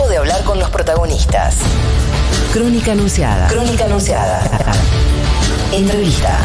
tiempo de hablar con los protagonistas. Crónica anunciada. Crónica anunciada. Entrevista.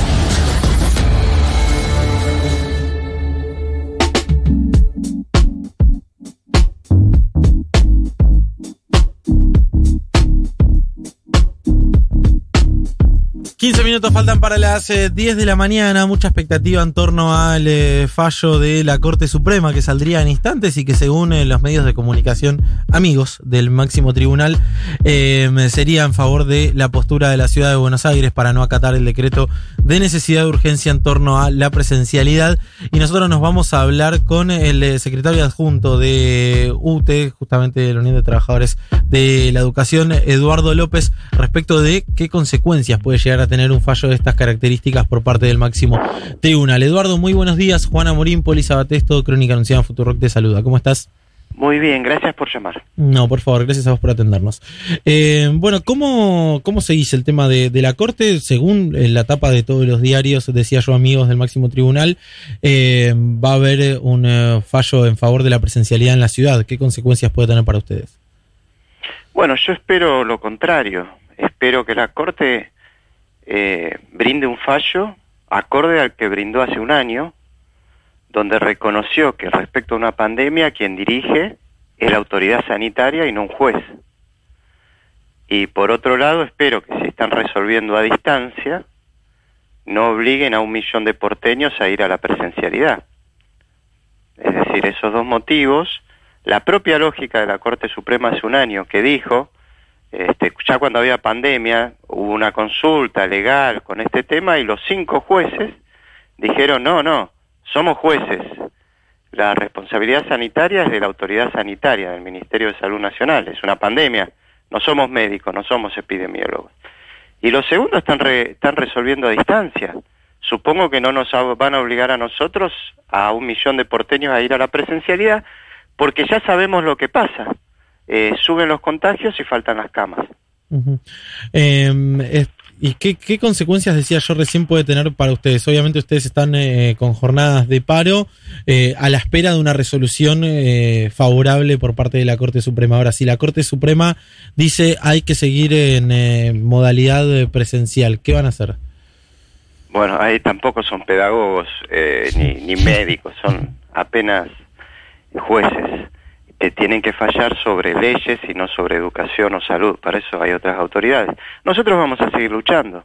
15 minutos faltan para las 10 eh, de la mañana, mucha expectativa en torno al eh, fallo de la Corte Suprema que saldría en instantes y que según eh, los medios de comunicación amigos del máximo tribunal sería en favor de la postura de la ciudad de Buenos Aires para no acatar el decreto de necesidad de urgencia en torno a la presencialidad. Y nosotros nos vamos a hablar con el secretario adjunto de UTE, justamente de la Unión de Trabajadores de la Educación, Eduardo López, respecto de qué consecuencias puede llegar a tener tener un fallo de estas características por parte del máximo tribunal. Eduardo, muy buenos días. Juana Morín, Poli Sabatesto, Crónica Anunciada en Futurock te saluda. ¿Cómo estás? Muy bien, gracias por llamar. No, por favor, gracias a vos por atendernos. Eh, bueno, ¿cómo, ¿cómo seguís el tema de, la Corte? Según eh, la tapa de todos los diarios, decía yo amigos del máximo tribunal, eh, va a haber un fallo en favor de la presencialidad en la ciudad. ¿Qué consecuencias puede tener para ustedes? Bueno, yo espero lo contrario. Espero que la Corte eh, brinde un fallo acorde al que brindó hace un año, donde reconoció que respecto a una pandemia quien dirige es la autoridad sanitaria y no un juez. Y por otro lado, espero que si están resolviendo a distancia, no obliguen a un millón de porteños a ir a la presencialidad. Es decir, esos dos motivos, la propia lógica de la Corte Suprema hace un año que dijo este, ya cuando había pandemia hubo una consulta legal con este tema y los cinco jueces dijeron, no, no, somos jueces. La responsabilidad sanitaria es de la autoridad sanitaria, del Ministerio de Salud Nacional, es una pandemia, no somos médicos, no somos epidemiólogos. Y los segundos están, están resolviendo a distancia. Supongo que no nos van a obligar a nosotros, a un millón de porteños, a ir a la presencialidad, porque ya sabemos lo que pasa eh, suben los contagios y faltan las camas. Em, ¿Y qué, consecuencias, decía yo recién, puede tener para ustedes? Obviamente ustedes están eh, con jornadas de paro eh, a la espera de una resolución favorable por parte de la Corte Suprema. Ahora, si la Corte Suprema dice hay que seguir en modalidad presencial, ¿qué van a hacer? Bueno, ahí tampoco son pedagogos ni, ni médicos, son apenas jueces que tienen que fallar sobre leyes y no sobre educación o salud. Para eso hay otras autoridades. Nosotros vamos a seguir luchando.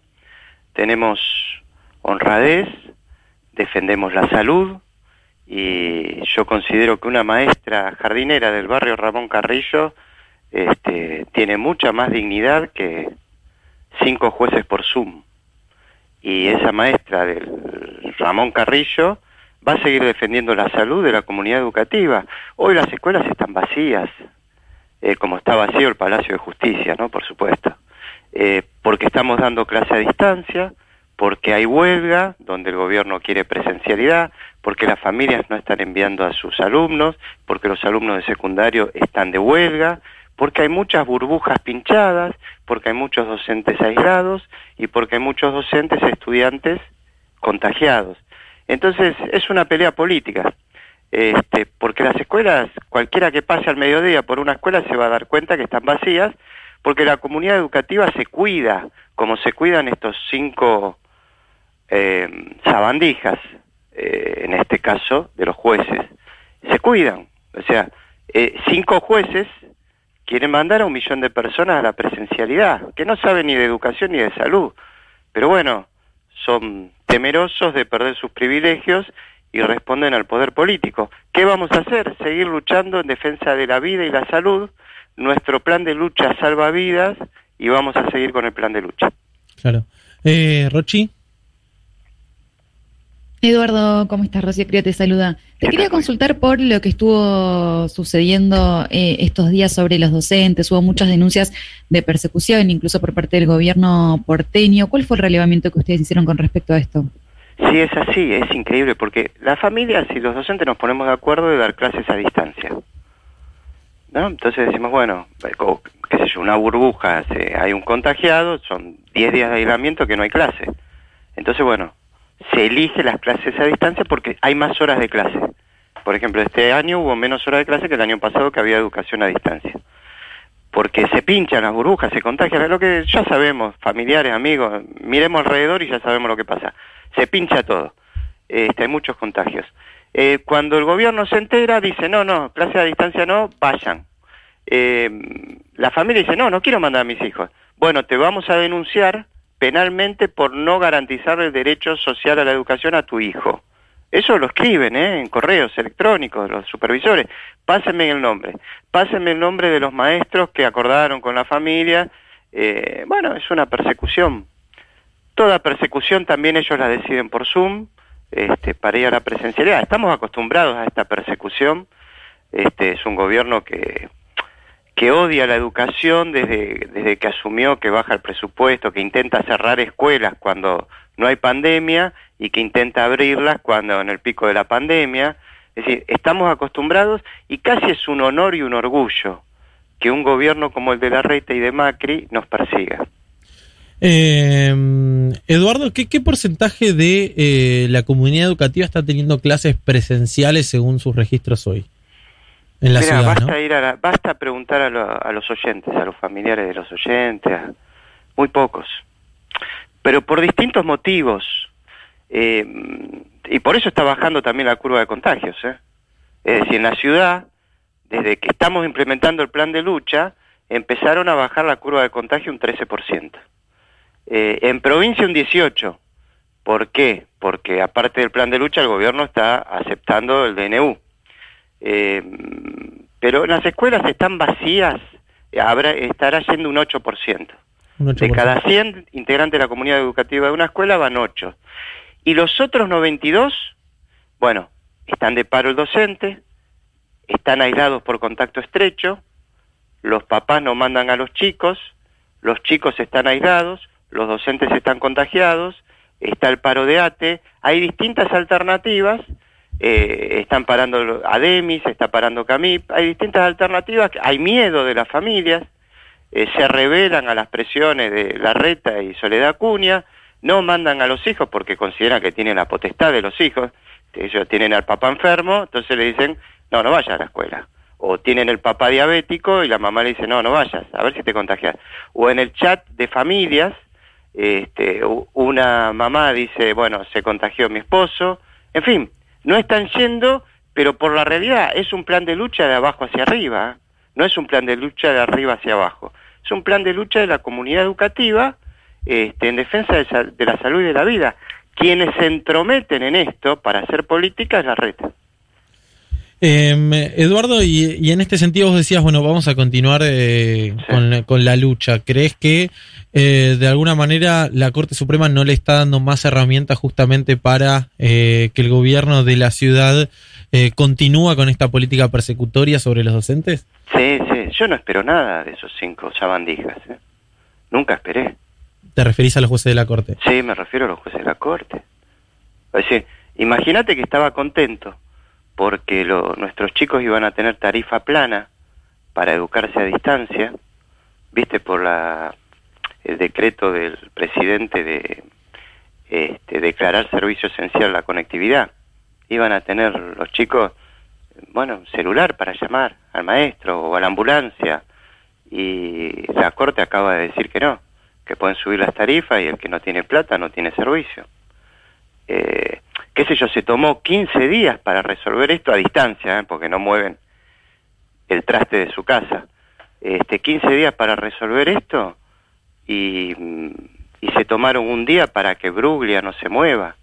Tenemos honradez, defendemos la salud y yo considero que una maestra jardinera del barrio Ramón Carrillo este, tiene mucha más dignidad que cinco jueces por Zoom. Y esa maestra del Ramón Carrillo va a seguir defendiendo la salud de la comunidad educativa. Hoy las escuelas están vacías, eh, como está vacío el Palacio de Justicia, ¿no? Por supuesto. Eh, porque estamos dando clase a distancia, porque hay huelga, donde el gobierno quiere presencialidad, porque las familias no están enviando a sus alumnos, porque los alumnos de secundario están de huelga, porque hay muchas burbujas pinchadas, porque hay muchos docentes aislados y porque hay muchos docentes estudiantes contagiados. Entonces es una pelea política, este, porque las escuelas, cualquiera que pase al mediodía por una escuela se va a dar cuenta que están vacías, porque la comunidad educativa se cuida, como se cuidan estos cinco eh, sabandijas, eh, en este caso de los jueces, se cuidan. O sea, eh, cinco jueces quieren mandar a un millón de personas a la presencialidad, que no saben ni de educación ni de salud. Pero bueno, son temerosos de perder sus privilegios y responden al poder político. ¿Qué vamos a hacer? Seguir luchando en defensa de la vida y la salud. Nuestro plan de lucha salva vidas y vamos a seguir con el plan de lucha. Claro. Eh, Rochi. Eduardo, ¿cómo estás? Rocío Cría te saluda. Te quería consultar por lo que estuvo sucediendo eh, estos días sobre los docentes. Hubo muchas denuncias de persecución, incluso por parte del gobierno porteño. ¿Cuál fue el relevamiento que ustedes hicieron con respecto a esto? Sí, es así, es increíble, porque las familias y los docentes nos ponemos de acuerdo de dar clases a distancia. ¿No? Entonces decimos, bueno, qué sé yo, una burbuja, hay un contagiado, son 10 días de aislamiento que no hay clase. Entonces, bueno, se elige las clases a distancia porque hay más horas de clase. Por ejemplo, este año hubo menos horas de clase que el año pasado que había educación a distancia. porque se pinchan las burbujas, se contagian, lo que ya sabemos, familiares, amigos, miremos alrededor y ya sabemos lo que pasa. Se pincha todo, este, hay muchos contagios. Eh, cuando el gobierno se entera, dice, no, no, clase a distancia no, vayan. Eh, la familia dice, no, no quiero mandar a mis hijos. Bueno, te vamos a denunciar penalmente por no garantizar el derecho social a la educación a tu hijo. Eso lo escriben ¿eh? en correos electrónicos, los supervisores. Pásenme el nombre. Pásenme el nombre de los maestros que acordaron con la familia. Eh, bueno, es una persecución. Toda persecución también ellos la deciden por Zoom este, para ir a la presencialidad. Estamos acostumbrados a esta persecución. Este es un gobierno que, que odia la educación desde, desde que asumió que baja el presupuesto, que intenta cerrar escuelas cuando no hay pandemia y que intenta abrirlas cuando en el pico de la pandemia. Es decir, estamos acostumbrados y casi es un honor y un orgullo que un gobierno como el de la Reta y de Macri nos persiga. Eh, Eduardo, ¿qué, porcentaje de eh, la comunidad educativa está teniendo clases presenciales según sus registros hoy? En la ciudad, basta, ir a basta preguntar a, los oyentes, a los familiares de los oyentes, muy pocos. Pero por distintos motivos. Eh, y por eso está bajando también la curva de contagios. ¿eh? Es decir, en la ciudad, desde que estamos implementando el plan de lucha, empezaron a bajar la curva de contagio un 13%. Eh, en provincia un 18%. ¿Por qué? Porque aparte del plan de lucha, el gobierno está aceptando el DNU. Eh, pero las escuelas están vacías, habrá, estará yendo un 8%. De cada 100 integrantes de la comunidad educativa de una escuela van 8. Y los otros 92, bueno, están de paro el docente, están aislados por contacto estrecho, los papás no mandan a los chicos, los chicos están aislados, los docentes están contagiados, está el paro de ATE, hay distintas alternativas, eh, están parando ADEMIS, está parando CAMIP, hay distintas alternativas, hay miedo de las familias, eh, se revelan a las presiones de la reta y Soledad Cuña, no mandan a los hijos porque consideran que tienen la potestad de los hijos, ellos tienen al papá enfermo, entonces le dicen, no, no vayas a la escuela. O tienen el papá diabético y la mamá le dice, no, no vayas, a ver si te contagias. O en el chat de familias, este, una mamá dice, bueno, se contagió mi esposo, en fin, no están yendo, pero por la realidad es un plan de lucha de abajo hacia arriba, ¿eh? no es un plan de lucha de arriba hacia abajo, es un plan de lucha de la comunidad educativa este, en defensa de, la salud y de la vida. Quienes se entrometen en esto para hacer política es la red. Em, Eduardo, y, en este sentido vos decías, bueno, vamos a continuar eh, con, la lucha. ¿Crees que eh, de alguna manera la Corte Suprema no le está dando más herramientas justamente para eh, que el gobierno de la ciudad continúa con esta política persecutoria sobre los docentes? Sí, sí, yo no espero nada de esos cinco sabandijas. Nunca esperé. ¿Te referís a los jueces de la Corte? Sí, me refiero a los jueces de la Corte. Es decir, imagínate que estaba contento porque nuestros chicos iban a tener tarifa plana para educarse a distancia, viste por la el decreto del presidente de este, declarar servicio esencial la conectividad. Iban a tener los chicos, bueno, celular para llamar al maestro o a la ambulancia y la Corte acaba de decir que no, que pueden subir las tarifas y el que no tiene plata no tiene servicio. Eh, qué sé yo, se tomó 15 días para resolver esto a distancia, ¿eh? porque no mueven el traste de su casa. Este, 15 días para resolver esto y, se tomaron un día para que Bruglia no se mueva.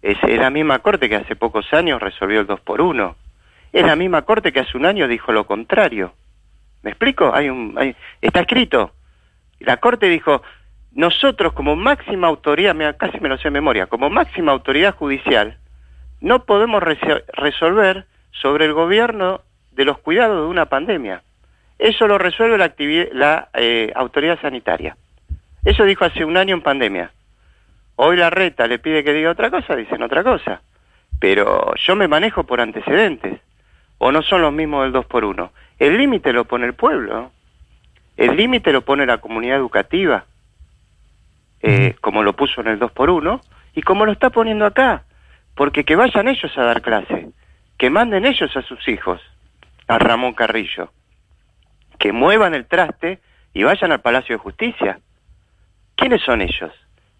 Es, la misma corte que hace pocos años resolvió el 2 por 1 Es la misma corte que hace un año dijo lo contrario. ¿Me explico? Hay un, está escrito. La corte dijo, nosotros como máxima autoridad, casi me lo sé de memoria, como máxima autoridad judicial, no podemos resolver sobre el gobierno de los cuidados de una pandemia. Eso lo resuelve la, la eh, autoridad sanitaria. Eso dijo hace un año en pandemia. Hoy la reta le pide que diga otra cosa, dicen otra cosa. Pero yo me manejo por antecedentes. O no son los mismos del 2 por 1 El límite lo pone el pueblo. El límite lo pone la comunidad educativa. Eh, como lo puso en el 2 por 1 y como lo está poniendo acá, porque que vayan ellos a dar clase, que manden ellos a sus hijos, a Ramón Carrillo, que muevan el traste y vayan al Palacio de Justicia. ¿Quiénes son ellos?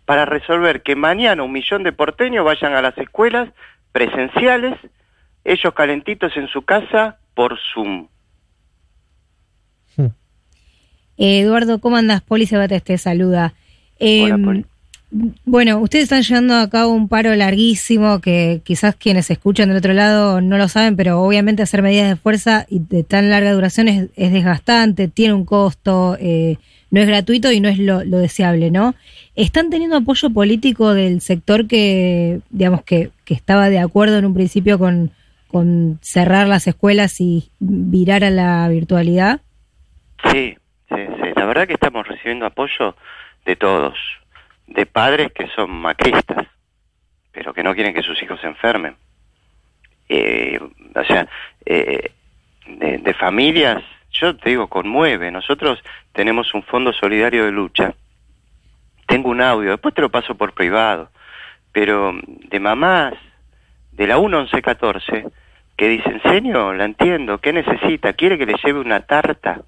Para resolver que mañana un millón de porteños vayan a las escuelas presenciales, ellos calentitos en su casa por Zoom. Hmm. Eduardo, ¿cómo andas? Poli Sebate te saluda. Em, bueno, ustedes están llevando a cabo un paro larguísimo que quizás quienes escuchan del otro lado no lo saben, pero obviamente hacer medidas de fuerza y de tan larga duración es, desgastante, tiene un costo, eh, no es gratuito y no es lo, deseable, ¿no? ¿Están teniendo apoyo político del sector que, digamos, que, que estaba de acuerdo en un principio con, con cerrar las escuelas y virar a la virtualidad? Sí, sí, sí. La verdad que estamos recibiendo apoyo de todos de padres que son macristas, pero que no quieren que sus hijos se enfermen. Eh, o sea, eh, de, familias, yo te digo, conmueve. Nosotros tenemos un fondo solidario de lucha. Tengo un audio, después te lo paso por privado, pero de mamás de la 1114 que dicen, señor, la entiendo, ¿qué necesita? ¿Quiere que le lleve una tarta?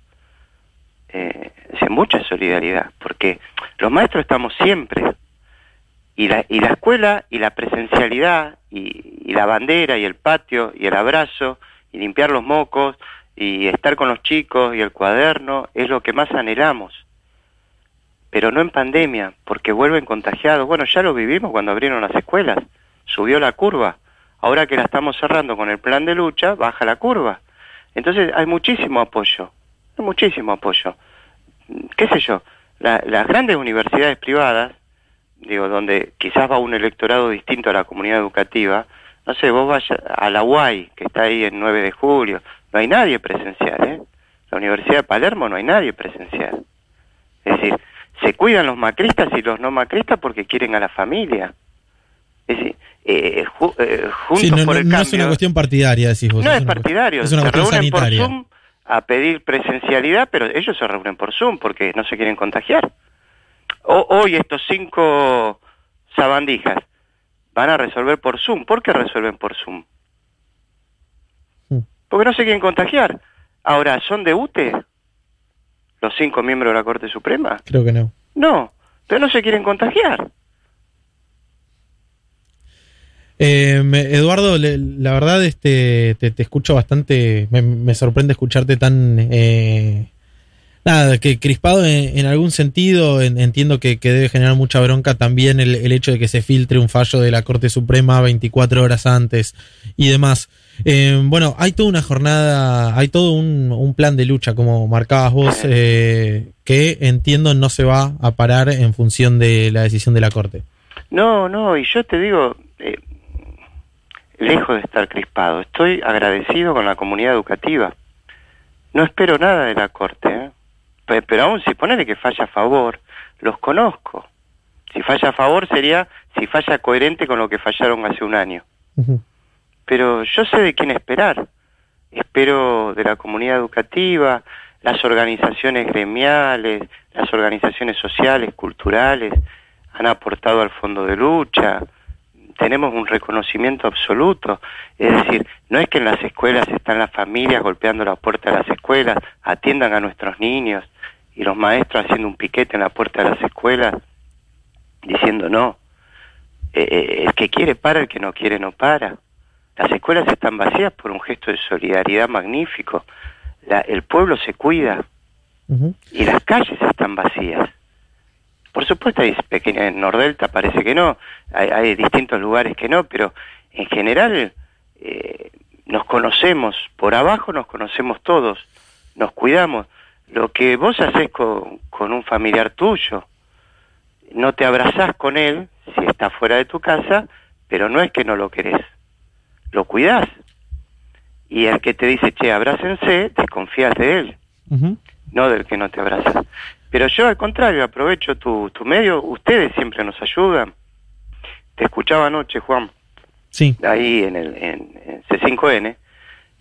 Eh, mucha solidaridad, porque los maestros estamos siempre, y la, y la escuela y la presencialidad y, la bandera y el patio y el abrazo y limpiar los mocos y estar con los chicos y el cuaderno es lo que más anhelamos. Pero no en pandemia, porque vuelven contagiados. Bueno, ya lo vivimos cuando abrieron las escuelas. Subió la curva. Ahora que la estamos cerrando con el plan de lucha, baja la curva. Entonces hay muchísimo apoyo muchísimo apoyo. ¿Qué sé yo? las grandes universidades privadas, digo, donde quizás va un electorado distinto a la comunidad educativa, no sé, vos vayas a la UAI, que está ahí en 9 de julio, no hay nadie presencial, ¿eh? La Universidad de Palermo no hay nadie presencial. Es decir, se cuidan los macristas y los no macristas porque quieren a la familia. Es decir, eh, eh juntos por el no es una cuestión partidaria, decís vos. No es, partidario. Es una cuestión sanitaria a pedir presencialidad, pero ellos se reúnen por Zoom porque no se quieren contagiar. hoy estos cinco sabandijas van a resolver por Zoom. ¿Por qué resuelven por Zoom? Porque no se quieren contagiar. Ahora, ¿son de UTE los cinco miembros de la Corte Suprema? Creo que no. No, pero no se quieren contagiar. Eh, Eduardo, la verdad este, te, escucho bastante, me, sorprende escucharte tan... Eh, nada, que crispado en, algún sentido, entiendo que, debe generar mucha bronca también el, hecho de que se filtre un fallo de la Corte Suprema 24 horas antes y demás. Eh, bueno, hay toda una jornada, hay todo un, un plan de lucha, como marcabas vos, eh, que entiendo no se va a parar en función de la decisión de la Corte. No, no, y yo te digo, eh, lejos de estar crispado. Estoy agradecido con la comunidad educativa. No espero nada de la Corte, ¿eh? pero aún si ponele que falla a favor, los conozco. Si falla a favor sería si falla coherente con lo que fallaron hace un año. Pero yo sé de quién esperar. Espero de la comunidad educativa, las organizaciones gremiales, las organizaciones sociales, culturales, han aportado al fondo de lucha, tenemos un reconocimiento absoluto. Es decir, no es que en las escuelas están las familias golpeando la puerta de las escuelas, atiendan a nuestros niños y los maestros haciendo un piquete en la puerta de las escuelas diciendo no. Eh, eh, el que quiere para, el que no quiere no para. Las escuelas están vacías por un gesto de solidaridad magnífico. el pueblo se cuida y las calles están vacías. Por supuesto hay pequeñas, en Nordelta parece que no, hay, distintos lugares que no, pero en general eh, nos conocemos, por abajo nos conocemos todos, nos cuidamos. Lo que vos haces con, con un familiar tuyo, no te abrazás con él si está fuera de tu casa, pero no es que no lo querés, lo cuidás. Y el que te dice, che, abrácense, desconfías de él, no del que no te abraza. Pero yo al contrario, aprovecho tu, tu medio, ustedes siempre nos ayudan. Te escuchaba anoche, Juan, sí. ahí en, el, en, C5N,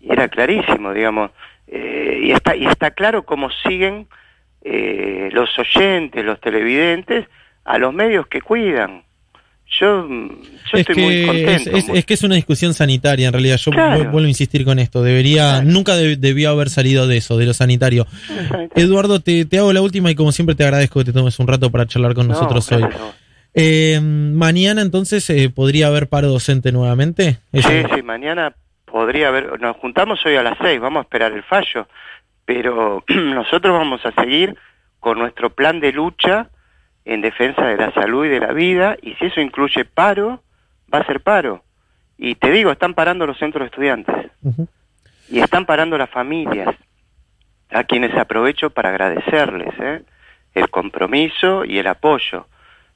y era clarísimo, digamos, eh, y, está, y está claro cómo siguen eh, los oyentes, los televidentes, a los medios que cuidan. Yo, yo estoy muy contento. Es, que es una discusión sanitaria, en realidad. Yo vuelvo a insistir con esto. Debería, nunca debió haber salido de eso, de lo sanitario. Eduardo, te, hago la última y como siempre te agradezco que te tomes un rato para charlar con nosotros hoy. Eh, mañana entonces eh, podría haber paro docente nuevamente. Sí, sí, mañana podría haber. Nos juntamos hoy a las seis, vamos a esperar el fallo, pero nosotros vamos a seguir con nuestro plan de lucha en defensa de la salud y de la vida, y si eso incluye paro, va a ser paro. Y te digo, están parando los centros de estudiantes, y están parando las familias, a quienes aprovecho para agradecerles ¿eh? el compromiso y el apoyo.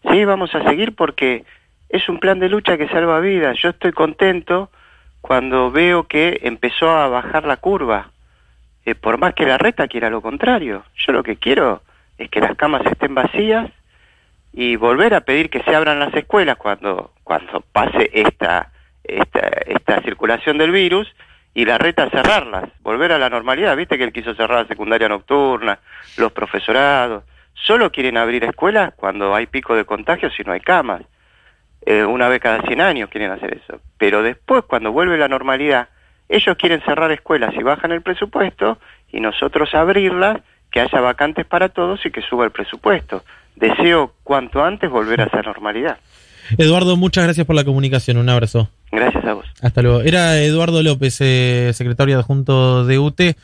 Sí, vamos a seguir porque es un plan de lucha que salva vidas. Yo estoy contento cuando veo que empezó a bajar la curva, eh, por más que la reta quiera lo contrario. Yo lo que quiero es que las camas estén vacías y volver a pedir que se abran las escuelas cuando, cuando pase esta, esta, esta circulación del virus y la reta cerrarlas, volver a la normalidad. Viste que él quiso cerrar la secundaria nocturna, los profesorados. Solo quieren abrir escuelas cuando hay pico de contagios y no hay camas. Eh, una vez cada 100 años quieren hacer eso. Pero después, cuando vuelve la normalidad, ellos quieren cerrar escuelas y bajan el presupuesto y nosotros abrirlas, que haya vacantes para todos y que suba el presupuesto deseo cuanto antes volver a esa normalidad. Eduardo, muchas gracias por la comunicación. Un abrazo. Gracias a vos. Hasta luego. Era Eduardo López, eh, secretario adjunto de UTE.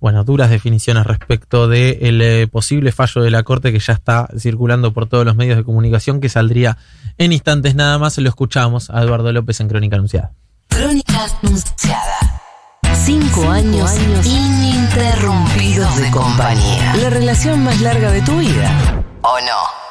Bueno, duras definiciones respecto del de eh, posible fallo de la Corte que ya está circulando por todos los medios de comunicación, que saldría en instantes nada más. Lo escuchamos a Eduardo López en Crónica Anunciada. Crónica Anunciada. Cinco, años, años ininterrumpidos de compañía. La relación más larga de tu vida. ¿O no?